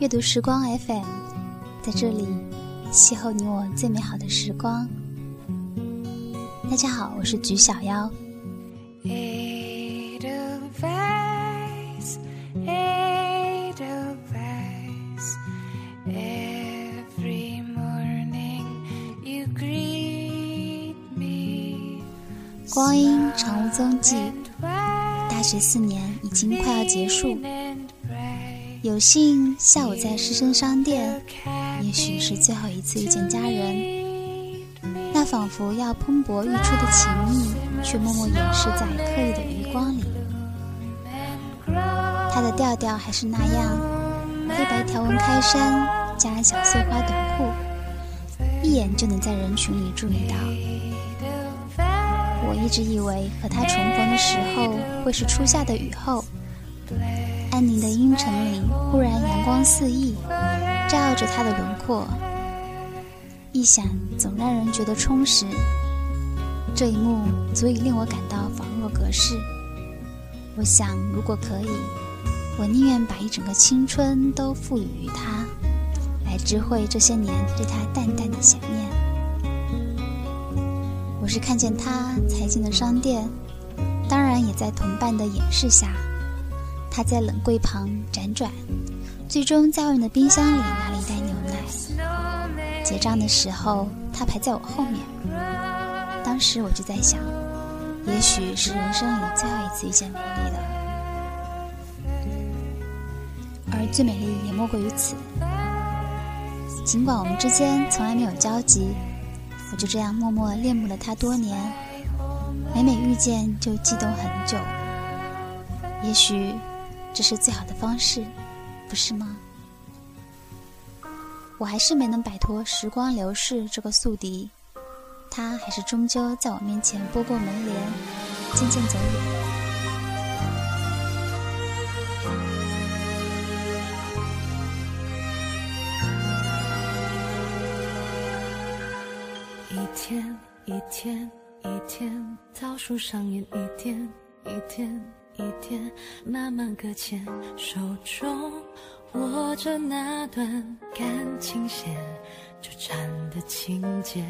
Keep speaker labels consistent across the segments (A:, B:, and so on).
A: 阅读时光 FM，在这里邂逅你我最美好的时光。大家好，我是菊小妖。光阴长无踪迹，大学四年已经快要结束。有幸下午在师生商店，也许是最后一次遇见家人，那仿佛要喷薄欲出的情谊，却默默掩饰在刻意的余光里。他的调调还是那样，黑白条纹开衫加小碎花短裤，一眼就能在人群里注意到。我一直以为和他重逢的时候会是初夏的雨后。的阴沉里，忽然阳光四溢，照耀着他的轮廓。一想，总让人觉得充实。这一幕足以令我感到恍若隔世。我想，如果可以，我宁愿把一整个青春都赋予于他，来知会这些年对他淡淡的想念。我是看见他才进的商店，当然也在同伴的掩饰下。他在冷柜旁辗转，最终在外面的冰箱里拿了一袋牛奶。结账的时候，他排在我后面。当时我就在想，也许是人生里最后一次遇见美丽了，而最美丽也莫过于此。尽管我们之间从来没有交集，我就这样默默恋慕了他多年。每每遇见，就激动很久。也许。这是最好的方式，不是吗？我还是没能摆脱时光流逝这个宿敌，他还是终究在我面前拨过门帘，渐渐走远。
B: 一天一天一天，倒数上演一天一天。一点慢慢搁浅，手中握着那段感情线，纠缠的情节，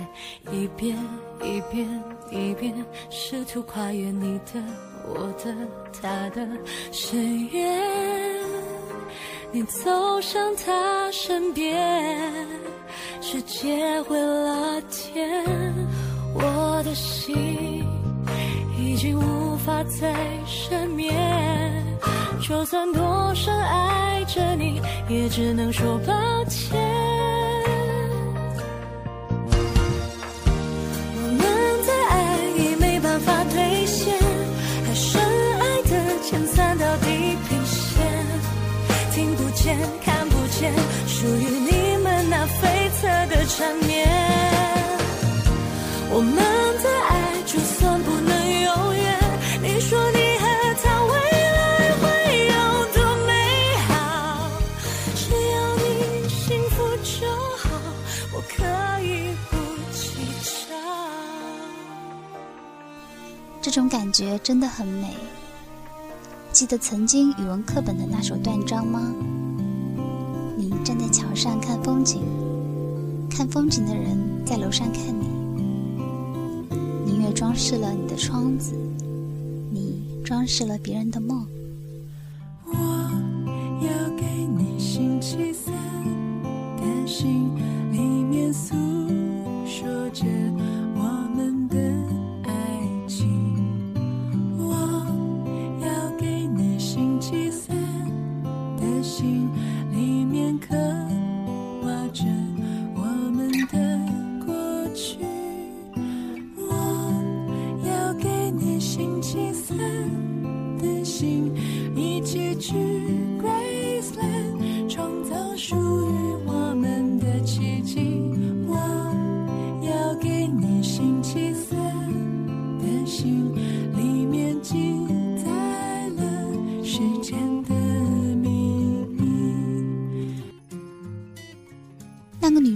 B: 一遍一遍一遍，试图跨越你的、我的、他的深渊。你走向他身边，世界会了天，我的心。已经无法再赦免，就算多深爱着你，也只能说抱歉。我们的爱已没办法兑现，还深爱的前三道地平线，听不见看不见，属于你们那悱恻的缠绵。我们
A: 觉真的很美。记得曾经语文课本的那首断章吗？你站在桥上看风景，看风景的人在楼上看你，明月装饰了你的窗子。你装饰了别人的梦。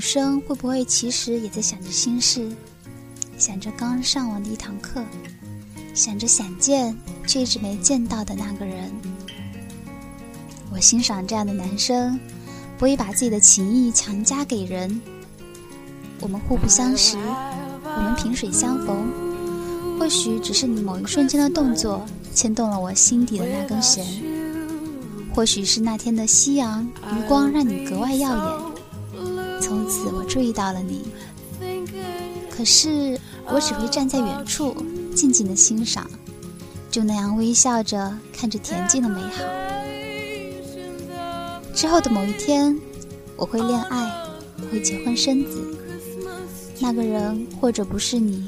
A: 生会不会其实也在想着心事，想着刚上完的一堂课？想着想见却一直没见到的那个人，我欣赏这样的男生，不会把自己的情谊强加给人。我们互不相识，我们萍水相逢，或许只是你某一瞬间的动作牵动了我心底的那根弦，或许是那天的夕阳余光让你格外耀眼，从此我注意到了你。可是我只会站在远处，静静的欣赏，就那样微笑着看着恬静的美好。之后的某一天，我会恋爱，我会结婚生子。那个人或者不是你，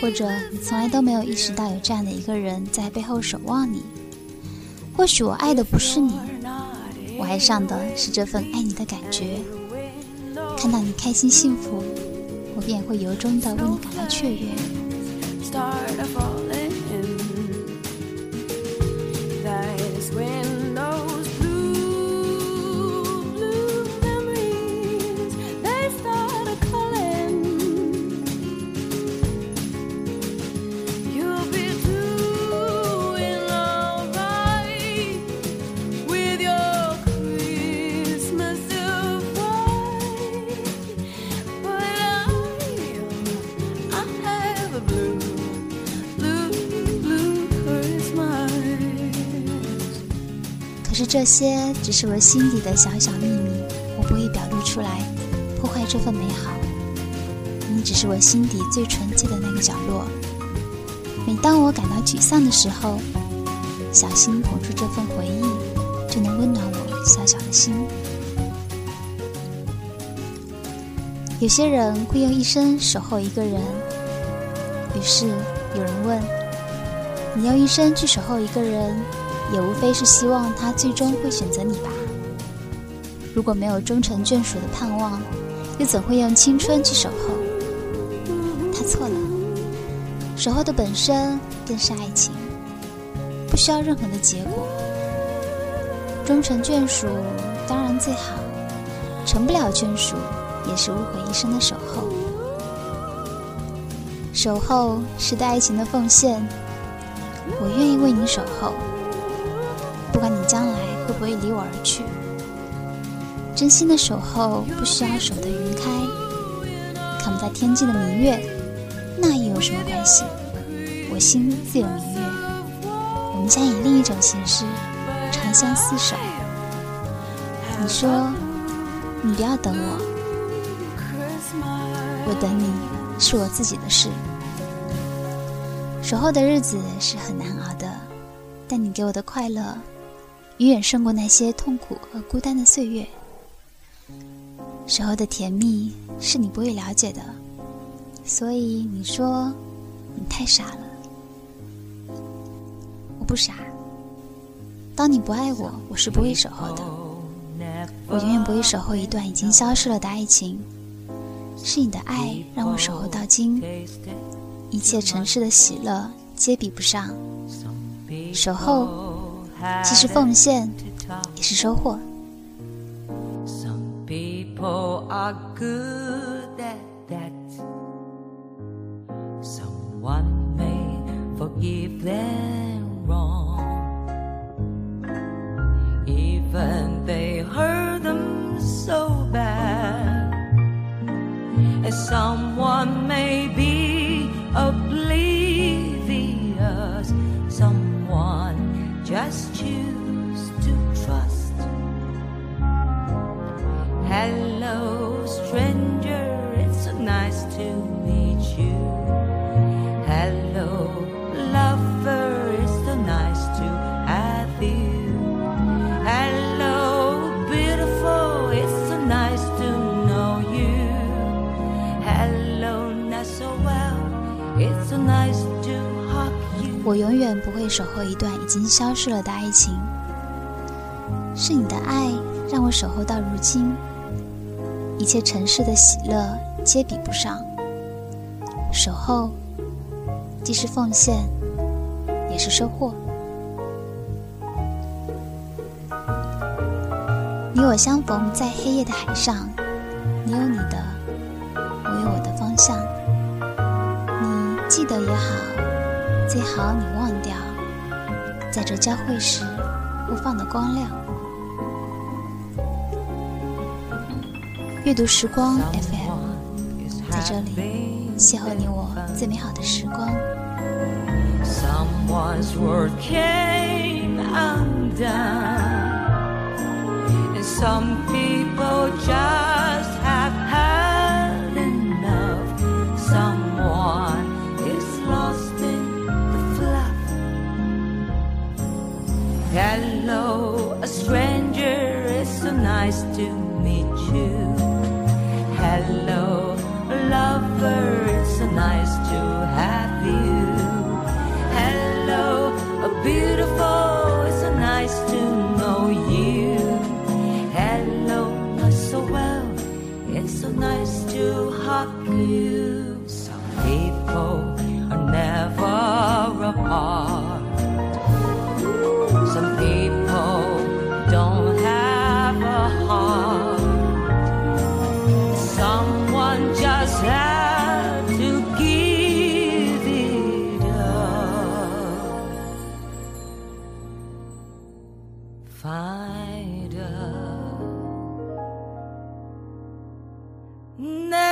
A: 或者你从来都没有意识到有这样的一个人在背后守望你。或许我爱的不是你，我爱上的是这份爱你的感觉。看到你开心幸福。我便会由衷的为你感到雀跃。这些只是我心底的小小秘密，我不会表露出来，破坏这份美好。你只是我心底最纯洁的那个角落。每当我感到沮丧的时候，小心捧住这份回忆，就能温暖我小小的心。有些人会用一生守候一个人，于是有人问：你用一生去守候一个人？也无非是希望他最终会选择你吧。如果没有终成眷属的盼望，又怎会用青春去守候？他错了，守候的本身便是爱情，不需要任何的结果。终成眷属当然最好，成不了眷属也是无悔一生的守候。守候是对爱情的奉献，我愿意为你守候。不管你将来会不会离我而去，真心的守候不需要守得云开，看不到天际的明月，那又有什么关系？我心自有明月，我们将以另一种形式长相厮守。你说，你不要等我，我等你是我自己的事。守候的日子是很难熬的，但你给我的快乐。远远胜过那些痛苦和孤单的岁月。时候的甜蜜是你不会了解的，所以你说你太傻了。我不傻。当你不爱我，我是不会守候的。我永远不会守候一段已经消失了的爱情。是你的爱让我守候到今，一切尘世的喜乐皆比不上守候。既是奉献，也是收获。Some people are good at that. Someone may forgive them wrong. 我永远不会守候一段已经消失了的爱情。是你的爱让我守候到如今，一切尘世的喜乐皆比不上。守候，既是奉献，也是收获。你我相逢在黑夜的海上，你有你的，我有我的方向。你记得也好，最好你忘掉，在这交汇时不放的光亮。阅读时光 FM，在这里邂逅你我最美好的时光。
C: some people just nice to meet you. Hello, lover, it's so nice to have you. Hello, a beautiful, it's so nice to know you. Hello, so well, it's so nice to hug you.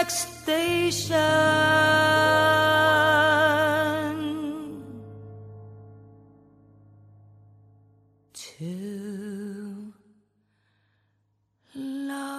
C: next station to love.